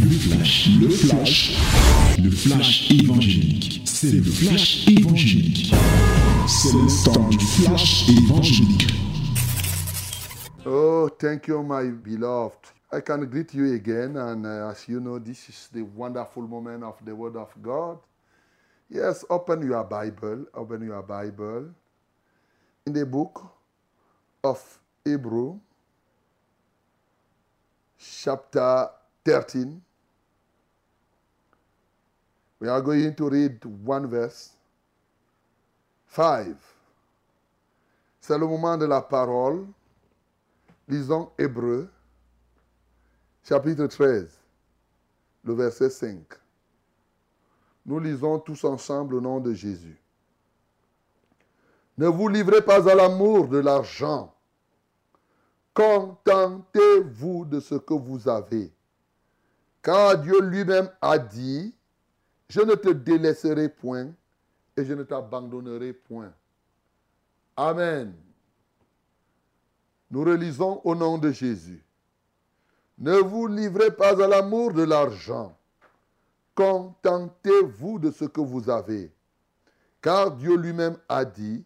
Le flash, le flash, le flash évangélique. C'est le flash évangélique. C'est le temps du flash évangélique. Oh, thank you, my beloved. I can greet you again, and uh, as you know, this is the wonderful moment of the Word of God. Yes, open your Bible, open your Bible in the book of Hebrew, chapter 13. We are going to read one verse. 5. C'est le moment de la parole. Lisons Hébreu, chapitre 13, le verset 5. Nous lisons tous ensemble au nom de Jésus. Ne vous livrez pas à l'amour de l'argent. Contentez-vous de ce que vous avez. Car Dieu lui-même a dit, je ne te délaisserai point et je ne t'abandonnerai point. Amen. Nous relisons au nom de Jésus. Ne vous livrez pas à l'amour de l'argent. Contentez-vous de ce que vous avez. Car Dieu lui-même a dit,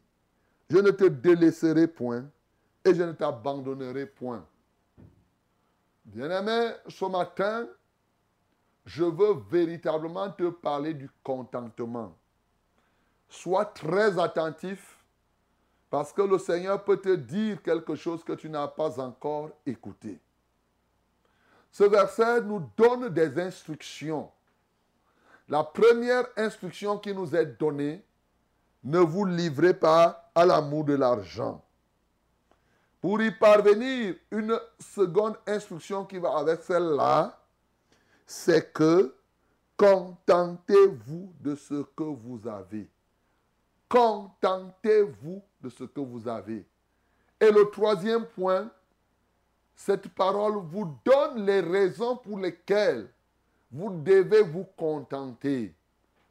je ne te délaisserai point et je ne t'abandonnerai point. Bien-aimé, ce matin, je veux véritablement te parler du contentement. Sois très attentif parce que le Seigneur peut te dire quelque chose que tu n'as pas encore écouté. Ce verset nous donne des instructions. La première instruction qui nous est donnée, ne vous livrez pas à l'amour de l'argent. Pour y parvenir, une seconde instruction qui va avec celle-là, c'est que contentez-vous de ce que vous avez. Contentez-vous de ce que vous avez. Et le troisième point, cette parole vous donne les raisons pour lesquelles vous devez vous contenter.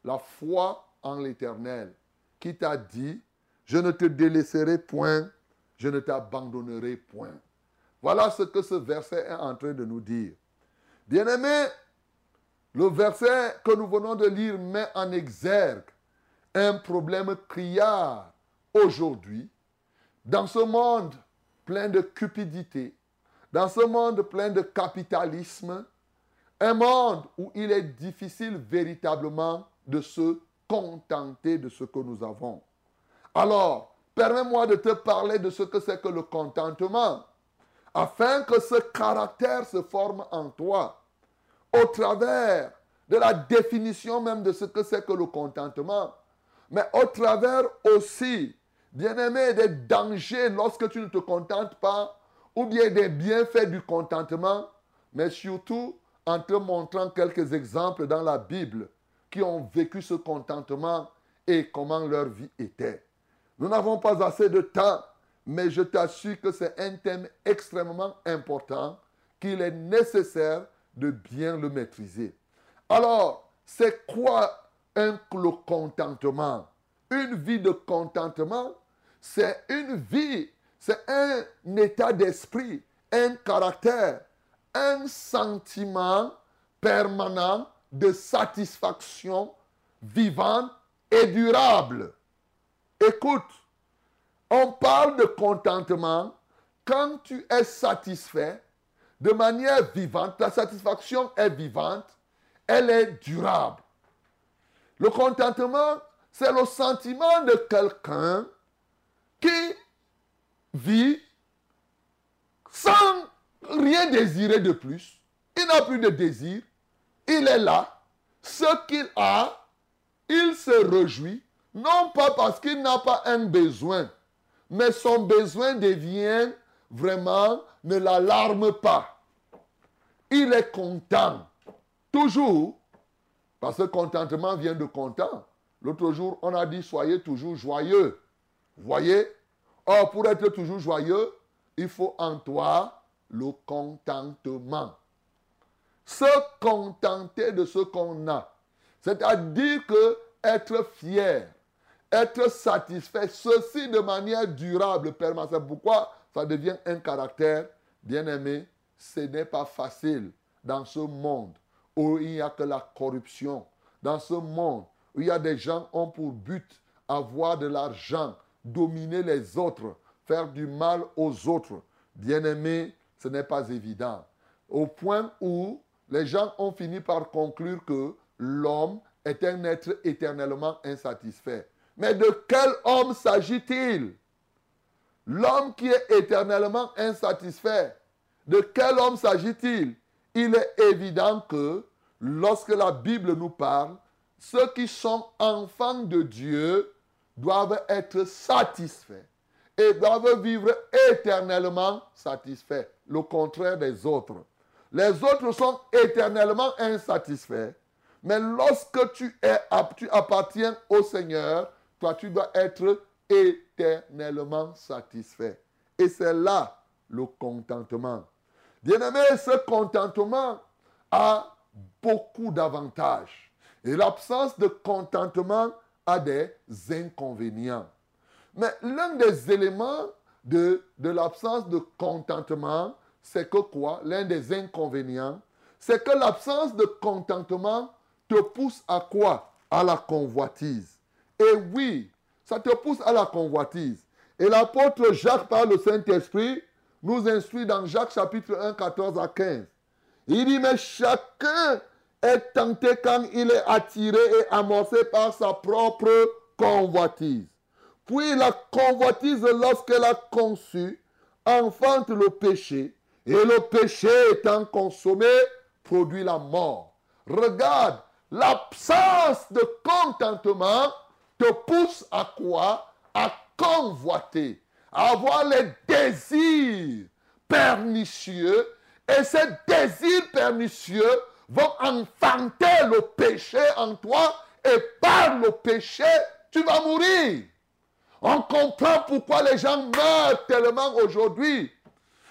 La foi en l'Éternel, qui t'a dit, je ne te délaisserai point, je ne t'abandonnerai point. Voilà ce que ce verset est en train de nous dire. Bien-aimé, le verset que nous venons de lire met en exergue un problème criard aujourd'hui, dans ce monde plein de cupidité, dans ce monde plein de capitalisme, un monde où il est difficile véritablement de se contenter de ce que nous avons. Alors, permets-moi de te parler de ce que c'est que le contentement, afin que ce caractère se forme en toi, au travers de la définition même de ce que c'est que le contentement, mais au travers aussi, bien aimé, des dangers lorsque tu ne te contentes pas, ou bien des bienfaits du contentement, mais surtout en te montrant quelques exemples dans la Bible qui ont vécu ce contentement et comment leur vie était. Nous n'avons pas assez de temps, mais je t'assure que c'est un thème extrêmement important qu'il est nécessaire de bien le maîtriser. Alors, c'est quoi un, le contentement? Une vie de contentement, c'est une vie, c'est un état d'esprit, un caractère, un sentiment permanent de satisfaction vivante et durable. Écoute, on parle de contentement quand tu es satisfait de manière vivante, ta satisfaction est vivante, elle est durable. Le contentement, c'est le sentiment de quelqu'un qui vit sans rien désirer de plus. Il n'a plus de désir. Il est là. Ce qu'il a, il se réjouit. Non pas parce qu'il n'a pas un besoin, mais son besoin devient vraiment, ne l'alarme pas. Il est content. Toujours. Parce que contentement vient de content. L'autre jour, on a dit soyez toujours joyeux. Voyez? Or, pour être toujours joyeux, il faut en toi le contentement. Se contenter de ce qu'on a. C'est-à-dire que être fier, être satisfait, ceci de manière durable, permanente. C'est pourquoi ça devient un caractère bien aimé. Ce n'est pas facile dans ce monde où il n'y a que la corruption, dans ce monde où il y a des gens qui ont pour but avoir de l'argent, dominer les autres, faire du mal aux autres, bien aimé, ce n'est pas évident. Au point où les gens ont fini par conclure que l'homme est un être éternellement insatisfait. Mais de quel homme s'agit-il? L'homme qui est éternellement insatisfait, de quel homme s'agit-il? Il est évident que lorsque la Bible nous parle, ceux qui sont enfants de Dieu doivent être satisfaits et doivent vivre éternellement satisfaits, le contraire des autres. Les autres sont éternellement insatisfaits, mais lorsque tu, es, appartiens au Seigneur, toi tu dois être éternellement satisfait. Et c'est là le contentement. Bien-aimé, ce contentement a beaucoup d'avantages. Et l'absence de contentement a des inconvénients. Mais l'un des éléments de, l'absence de contentement, c'est que quoi? L'un des inconvénients, c'est que l'absence de contentement te pousse à quoi? À la convoitise. Et oui, ça te pousse à la convoitise. Et l'apôtre Jacques, par le Saint-Esprit, nous instruit dans Jacques chapitre 1, 14 à 15. Il dit, mais chacun est tenté quand il est attiré et amorcé par sa propre convoitise. Puis la convoitise, lorsqu'elle a conçu, enfante le péché. Et le péché étant consommé, produit la mort. Regarde, l'absence de contentement te pousse à quoi? À convoiter, à avoir les désirs pernicieux. Et ces désirs pernicieux vont enfanter le péché en toi et par le péché, tu vas mourir. On comprend pourquoi les gens meurent tellement aujourd'hui.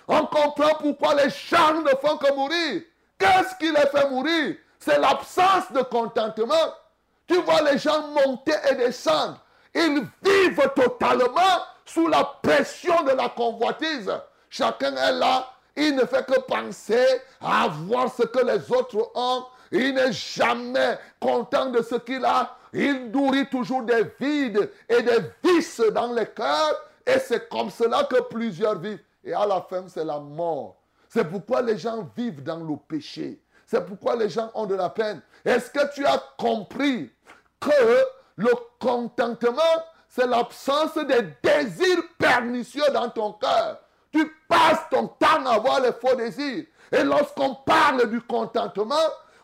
On comprend pourquoi les gens ne font que mourir. Qu'est-ce qui les fait mourir? C'est l'absence de contentement. Tu vois les gens monter et descendre. Ils vivent totalement sous la pression de la convoitise. Chacun est là. Il ne fait que penser à avoir ce que les autres ont. Il n'est jamais content de ce qu'il a. Il nourrit toujours des vides et des vices dans les cœurs. Et c'est comme cela que plusieurs vivent. Et à la fin, c'est la mort. C'est pourquoi les gens vivent dans le péché. C'est pourquoi les gens ont de la peine. Est-ce que tu as compris que le contentement, c'est l'absence des désirs pernicieux dans ton cœur. Tu passes ton temps à avoir les faux désirs. Et lorsqu'on parle du contentement,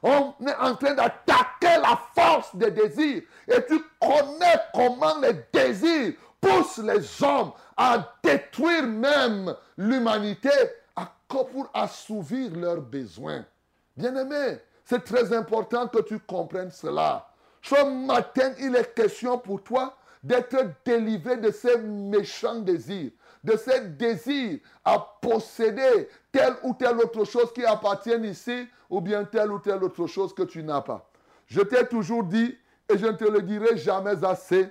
on est en train d'attaquer la force des désirs. Et tu connais comment les désirs poussent les hommes à détruire même l'humanité pour assouvir leurs besoins. Bien-aimé, c'est très important que tu comprennes cela. Ce matin, il est question pour toi d'être délivré de ces méchants désirs, de ces désirs à posséder telle ou telle autre chose qui appartient ici, ou bien telle ou telle autre chose que tu n'as pas. Je t'ai toujours dit, et je ne te le dirai jamais assez,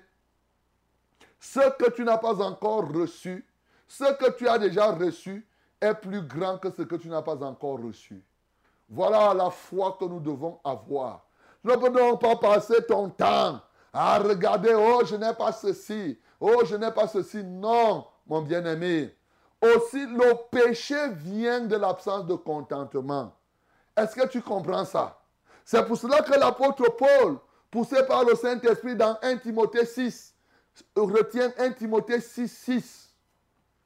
ce que tu n'as pas encore reçu, ce que tu as déjà reçu est plus grand que ce que tu n'as pas encore reçu. Voilà la foi que nous devons avoir. Ne peux donc pas passer ton temps à regarder, oh, je n'ai pas ceci, oh, je n'ai pas ceci. Non, mon bien-aimé. Aussi, le péché vient de l'absence de contentement. Est-ce que tu comprends ça? C'est pour cela que l'apôtre Paul, poussé par le Saint-Esprit dans 1 Timothée 6, retient 1 Timothée 6, 6.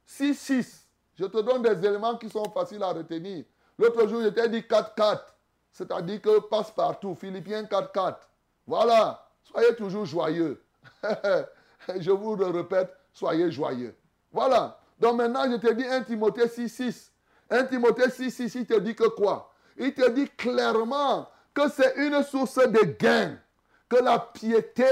6, 6. Je te donne des éléments qui sont faciles à retenir. L'autre jour, je t'ai dit 4, 4. C'est-à-dire que passe partout. Philippiens 4, 4. Voilà. Soyez toujours joyeux. je vous le répète, soyez joyeux. Voilà. Donc maintenant, je te dis 1 Timothée 6, 6. 1 Timothée 6, 6, il te dit que quoi? Il te dit clairement que c'est une source de gain. Que la piété,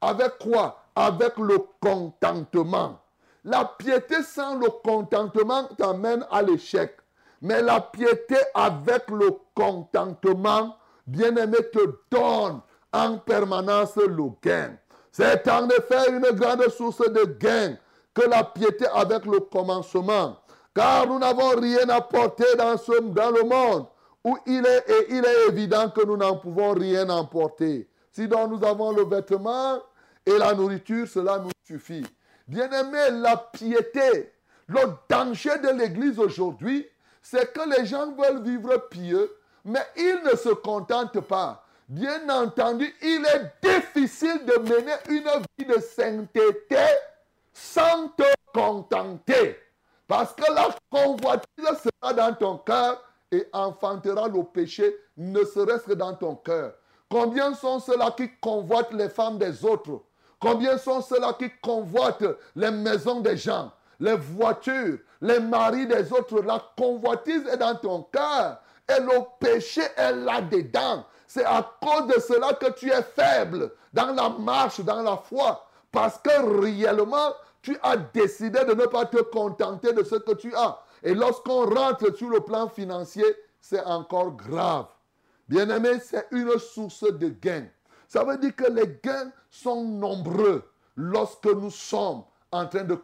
avec quoi? Avec le contentement. La piété sans le contentement t'amène à l'échec. Mais la piété avec le contentement, bien-aimé, te donne en permanence le gain. C'est en effet une grande source de gain que la piété avec le commencement. Car nous n'avons rien porter dans, ce, dans le monde où il est, et il est évident que nous n'en pouvons rien emporter. Si donc nous avons le vêtement et la nourriture, cela nous suffit. Bien-aimé, la piété, le danger de l'Église aujourd'hui, c'est que les gens veulent vivre pieux, mais ils ne se contentent pas. Bien entendu, il est difficile de mener une vie de sainteté sans te contenter. Parce que la convoitise sera dans ton cœur et enfantera le péché, ne serait-ce que dans ton cœur. Combien sont ceux-là qui convoitent les femmes des autres? Combien sont ceux-là qui convoitent les maisons des gens, les voitures, les maris des autres? La convoitise est dans ton cœur et le péché est là-dedans. C'est à cause de cela que tu es faible dans la marche, dans la foi. Parce que réellement, tu as décidé de ne pas te contenter de ce que tu as. Et lorsqu'on rentre sur le plan financier, c'est encore grave. Bien-aimé, c'est une source de gain. Ça veut dire que les gains sont nombreux lorsque nous sommes en train de,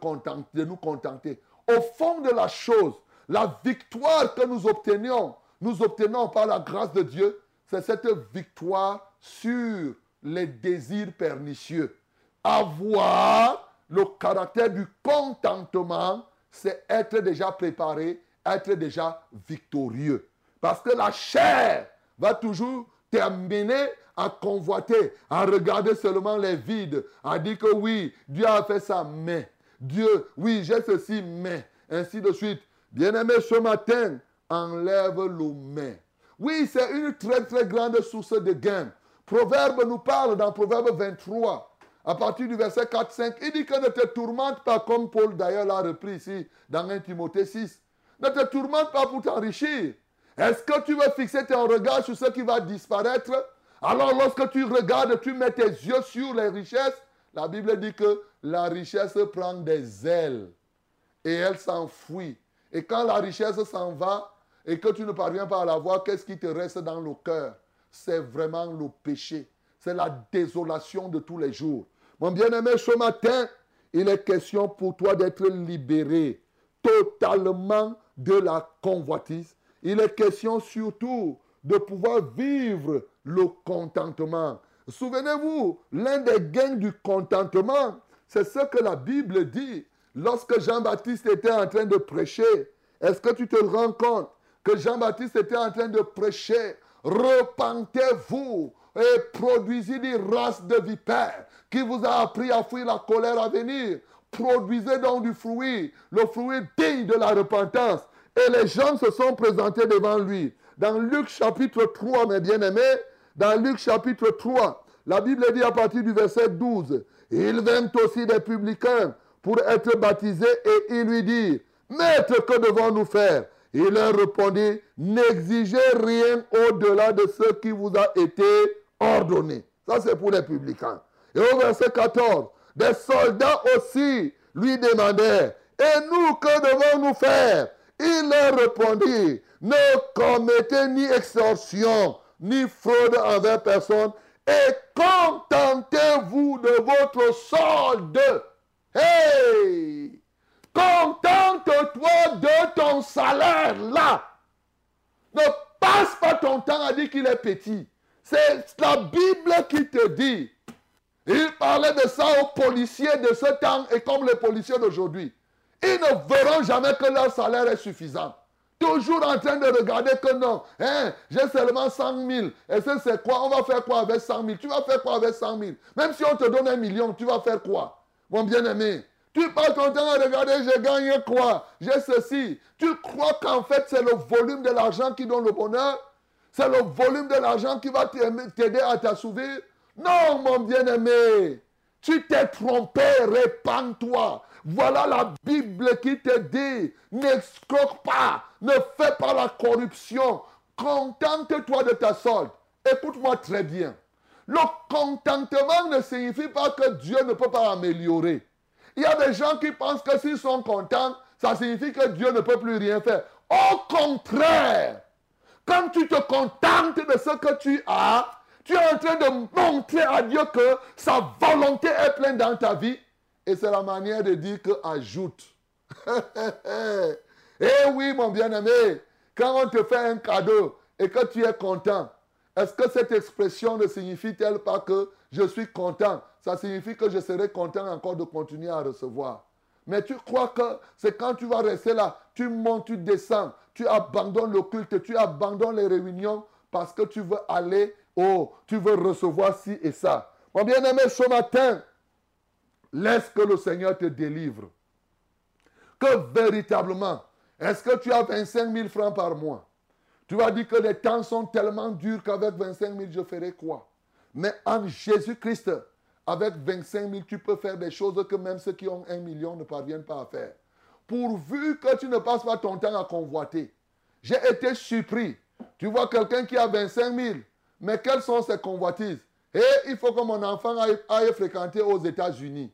de nous contenter. Au fond de la chose, la victoire que nous obtenions, nous obtenons par la grâce de Dieu, c'est cette victoire sur les désirs pernicieux. Avoir le caractère du contentement, c'est être déjà préparé, être déjà victorieux. Parce que la chair va toujours t'amener à convoiter, à regarder seulement les vides, à dire que oui, Dieu a fait ça, mais Dieu, oui, j'ai ceci, mais ainsi de suite. Bien-aimé, ce matin, enlève le mais. Oui, c'est une très très grande source de gain. Proverbe nous parle dans Proverbe 23, à partir du verset 4-5, il dit que ne te tourmente pas, comme Paul d'ailleurs l'a repris ici dans 1 Timothée 6. Ne te tourmente pas pour t'enrichir. Est-ce que tu veux fixer ton regard sur ce qui va disparaître? Alors lorsque tu regardes, tu mets tes yeux sur les richesses, la Bible dit que la richesse prend des ailes et elle s'enfuit. Et quand la richesse s'en va, et que tu ne parviens pas à la voir, qu'est-ce qui te reste dans le cœur? C'est vraiment le péché. C'est la désolation de tous les jours. Mon bien-aimé, ce matin, il est question pour toi d'être libéré totalement de la convoitise. Il est question surtout de pouvoir vivre le contentement. Souvenez-vous, l'un des gains du contentement, c'est ce que la Bible dit lorsque Jean-Baptiste était en train de prêcher. Est-ce que tu te rends compte que Jean-Baptiste était en train de prêcher. Repentez-vous et produisez des races de vipères qui vous a appris à fuir la colère à venir. Produisez donc du fruit, le fruit digne de la repentance. Et les gens se sont présentés devant lui. Dans Luc chapitre 3, mes bien-aimés, dans Luc chapitre 3, la Bible dit à partir du verset 12, il vint aussi des publicains pour être baptisés et il lui dit, Maître, que devons-nous faire? Il leur répondit, n'exigez rien au-delà de ce qui vous a été ordonné. Ça, c'est pour les publicains. Et au verset 14, des soldats aussi lui demandèrent, et nous, que devons-nous faire? Il leur répondit, ne commettez ni extorsion, ni fraude envers personne, et contentez-vous de votre solde. Hey Contente-toi de ton salaire là. Ne passe pas ton temps à dire qu'il est petit. C'est la Bible qui te dit. Il parlait de ça aux policiers de ce temps et comme les policiers d'aujourd'hui. Ils ne verront jamais que leur salaire est suffisant. Toujours en train de regarder que non, hein, j'ai seulement 100 000. Et ça, c'est quoi? On va faire quoi avec 100 000 Tu vas faire quoi avec 100 000 Même si on te donne un million, tu vas faire quoi? Mon bien-aimé, tu passes ton temps à regarder, j'ai gagné quoi? J'ai ceci. Tu crois qu'en fait, c'est le volume de l'argent qui donne le bonheur? C'est le volume de l'argent qui va t'aider à t'assouvir? Non, mon bien-aimé. Tu t'es trompé, répands-toi. Voilà la Bible qui te dit, n'escroque pas, ne fais pas la corruption, contente-toi de ta solde. Écoute-moi très bien. Le contentement ne signifie pas que Dieu ne peut pas améliorer. Il y a des gens qui pensent que s'ils sont contents, ça signifie que Dieu ne peut plus rien faire. Au contraire, quand tu te contentes de ce que tu as, tu es en train de montrer à Dieu que sa volonté est pleine dans ta vie. Et c'est la manière de dire que ajoute. Eh oui, mon bien-aimé, quand on te fait un cadeau, et que tu es content, est-ce que cette expression ne signifie-t-elle pas que je suis content? Ça signifie que je serai content encore de continuer à recevoir. Mais tu crois que c'est quand tu vas rester là, tu montes, tu descends, tu abandonnes le culte, tu abandonnes les réunions parce que tu veux aller, oh, tu veux recevoir ci et ça. Mon bien-aimé, ce matin, laisse que le Seigneur te délivre. Que véritablement, est-ce que tu as 25 000 francs par mois? Tu vas dire que les temps sont tellement durs qu'avec 25 000, je ferai quoi? Mais en Jésus-Christ, avec 25 000, tu peux faire des choses que même ceux qui ont un million ne parviennent pas à faire. Pourvu que tu ne passes pas ton temps à convoiter. J'ai été surpris. Tu vois quelqu'un qui a 25 000, mais quelles sont ses convoitises? Et il faut que mon enfant aille, aille fréquenter aux États-Unis.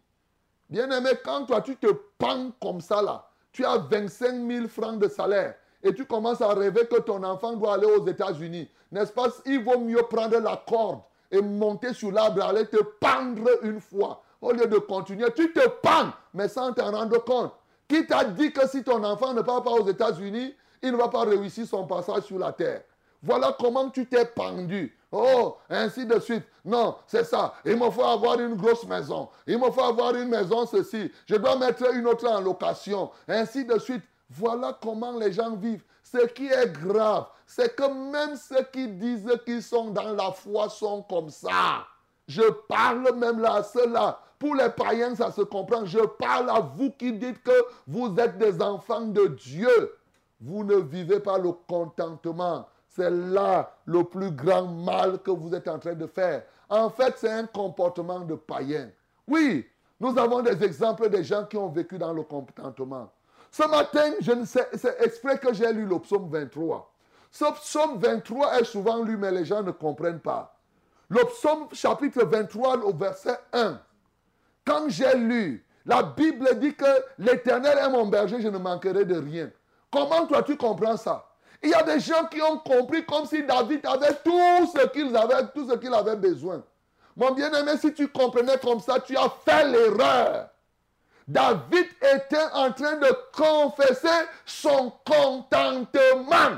Bien aimé, quand toi tu te pends comme ça là, tu as 25 000 francs de salaire et tu commences à rêver que ton enfant doit aller aux États-Unis, n'est-ce pas? Il vaut mieux prendre la corde et monter sur l'arbre aller te pendre une fois. Au lieu de continuer, tu te pends, mais sans t'en rendre compte. Qui t'a dit que si ton enfant ne part pas aux États-Unis, il ne va pas réussir son passage sur la terre? Voilà comment tu t'es pendu. Oh, ainsi de suite. Non, c'est ça. Il me faut avoir une grosse maison. Il me faut avoir une maison, ceci. Je dois mettre une autre en location. Ainsi de suite. Voilà comment les gens vivent. Ce qui est grave, c'est que même ceux qui disent qu'ils sont dans la foi sont comme ça. Je parle même là à ceux-là. Pour les païens, ça se comprend. Je parle à vous qui dites que vous êtes des enfants de Dieu. Vous ne vivez pas le contentement. C'est là le plus grand mal que vous êtes en train de faire. En fait, c'est un comportement de païen. Oui, nous avons des exemples de gens qui ont vécu dans le contentement. Ce matin, je ne sais, c'est exprès que j'ai lu le psaume 23. Ce psaume 23 est souvent lu, mais les gens ne comprennent pas. Le psaume chapitre 23, au verset 1. Quand j'ai lu, la Bible dit que l'Éternel est mon berger, je ne manquerai de rien. Comment toi tu comprends ça? Il y a des gens qui ont compris comme si David avait tout ce qu'il avait, tout ce qu'il avait besoin. Mon bien-aimé, si tu comprenais comme ça, tu as fait l'erreur. David était en train de confesser son contentement.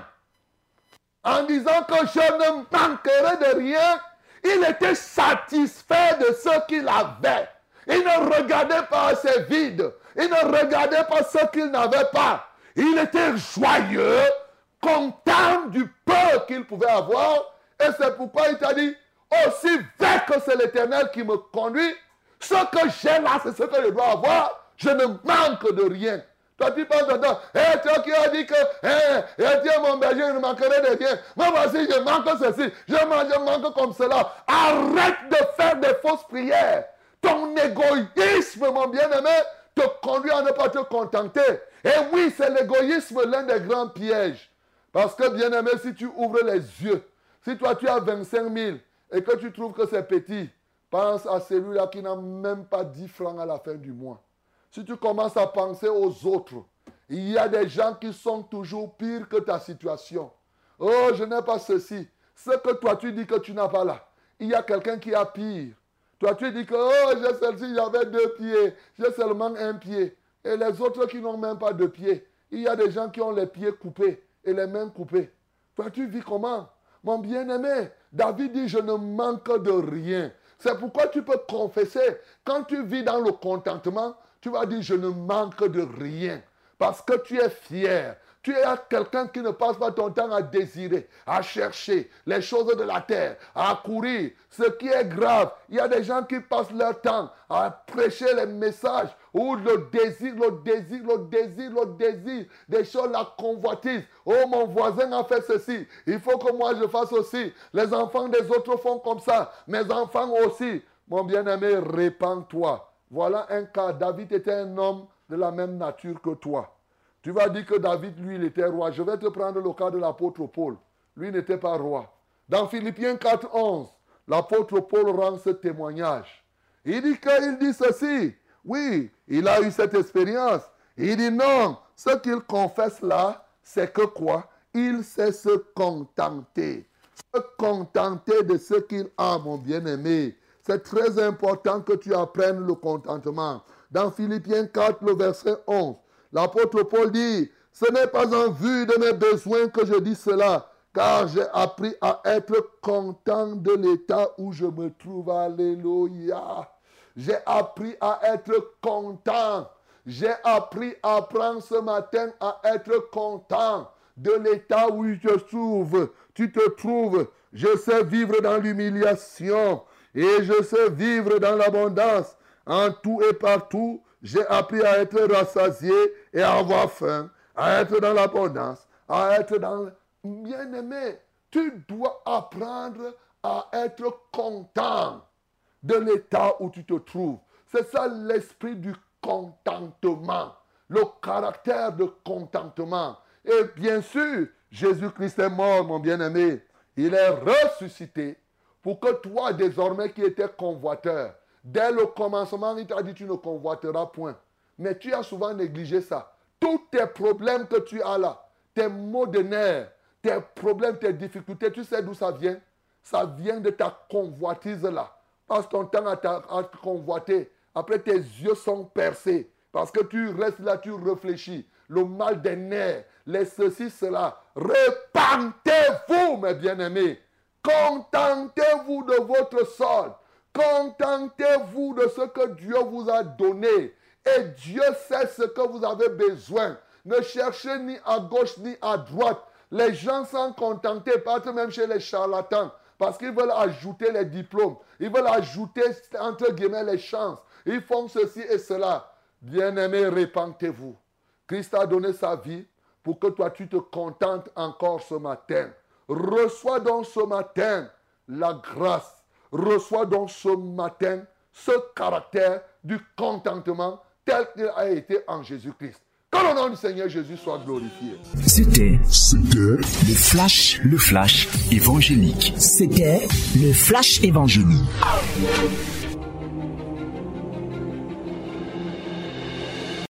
En disant que je ne manquerai de rien, il était satisfait de ce qu'il avait. Il ne regardait pas ses vides. Il ne regardait pas ce qu'il n'avait pas. Il était joyeux content du peu qu'il pouvait avoir. Et c'est pourquoi il t'a dit, aussi vrai que c'est l'Éternel qui me conduit, ce que j'ai là, c'est ce que je dois avoir. Je ne manque de rien. Toi, tu penses dedans, eh, toi qui as dit que, eh, eh, tu es mon berger, je ne manquerai de rien. Moi, voici, je manque ceci, je manque, je manque comme cela. Arrête de faire des fausses prières. Ton égoïsme, mon bien-aimé, te conduit à ne pas te contenter. Et oui, c'est l'égoïsme l'un des grands pièges. Parce que, bien aimé, si tu ouvres les yeux, si toi tu as 25 000 et que tu trouves que c'est petit, pense à celui-là qui n'a même pas 10 francs à la fin du mois. Si tu commences à penser aux autres, il y a des gens qui sont toujours pires que ta situation. Oh, je n'ai pas ceci. Ce que toi tu dis que tu n'as pas là, il y a quelqu'un qui a pire. Toi tu dis que, oh, j'ai celle-ci, j'avais deux pieds, j'ai seulement un pied. Et les autres qui n'ont même pas de pieds, il y a des gens qui ont les pieds coupés et les mains coupées. Toi, tu vis comment? Mon bien-aimé, David dit, je ne manque de rien. C'est pourquoi tu peux confesser. Quand tu vis dans le contentement, tu vas dire, je ne manque de rien. Parce que tu es fier. Tu es quelqu'un qui ne passe pas ton temps à désirer, à chercher les choses de la terre, à courir. Ce qui est grave, il y a des gens qui passent leur temps à prêcher les messages ou le désir, le désir, le désir, le désir, des choses, la convoitise. Oh, mon voisin a fait ceci, il faut que moi je fasse aussi. Les enfants des autres font comme ça, mes enfants aussi. Mon bien-aimé, répands-toi. Voilà un cas. David était un homme de la même nature que toi. Tu vas dire que David, lui, il était roi. Je vais te prendre le cas de l'apôtre Paul. Lui n'était pas roi. Dans Philippiens 4, 11, l'apôtre Paul rend ce témoignage. Il dit qu'il dit ceci. Oui, il a eu cette expérience. Il dit non, ce qu'il confesse là, c'est que quoi? Il sait se contenter. Se contenter de ce qu'il a, mon bien-aimé. C'est très important que tu apprennes le contentement. Dans Philippiens 4, le verset 11, L'apôtre Paul dit, ce n'est pas en vue de mes besoins que je dis cela, car j'ai appris à être content de l'état où je me trouve. Alléluia. J'ai appris à être content. J'ai appris à prendre ce matin à être content de l'état où tu te trouves. Tu te trouves. Je sais vivre dans l'humiliation et je sais vivre dans l'abondance. En tout et partout, j'ai appris à être rassasié et à avoir faim, à être dans l'abondance, à être dans... Bien-aimé, tu dois apprendre à être content de l'état où tu te trouves. C'est ça l'esprit du contentement, le caractère de contentement. Et bien sûr, Jésus-Christ est mort, mon bien-aimé. Il est ressuscité pour que toi, désormais, qui étais convoiteur, dès le commencement, il t'a dit tu ne convoiteras point. Mais tu as souvent négligé ça. Tous tes problèmes que tu as là, tes maux de nerfs, tes problèmes, tes difficultés, tu sais d'où ça vient? Ça vient de ta convoitise là. Passe ton temps à, à convoiter. Après, tes yeux sont percés. Parce que tu restes là, tu réfléchis. Le mal des nerfs, les ceci, cela. Repentez-vous, mes bien-aimés. Contentez-vous de votre sol. Contentez-vous de ce que Dieu vous a donné. Et Dieu sait ce que vous avez besoin. Ne cherchez ni à gauche ni à droite. Les gens sont contentés, pas même chez les charlatans, parce qu'ils veulent ajouter les diplômes. Ils veulent ajouter, entre guillemets, les chances. Ils font ceci et cela. Bien-aimés, répentez-vous. Christ a donné sa vie pour que toi, tu te contentes encore ce matin. Reçois donc ce matin la grâce. Reçois donc ce matin ce caractère du contentement tel qu'il a été en Jésus-Christ. Que le nom du Seigneur Jésus soit glorifié. C'était, c'était le flash, le flash évangélique. C'était le flash évangélique.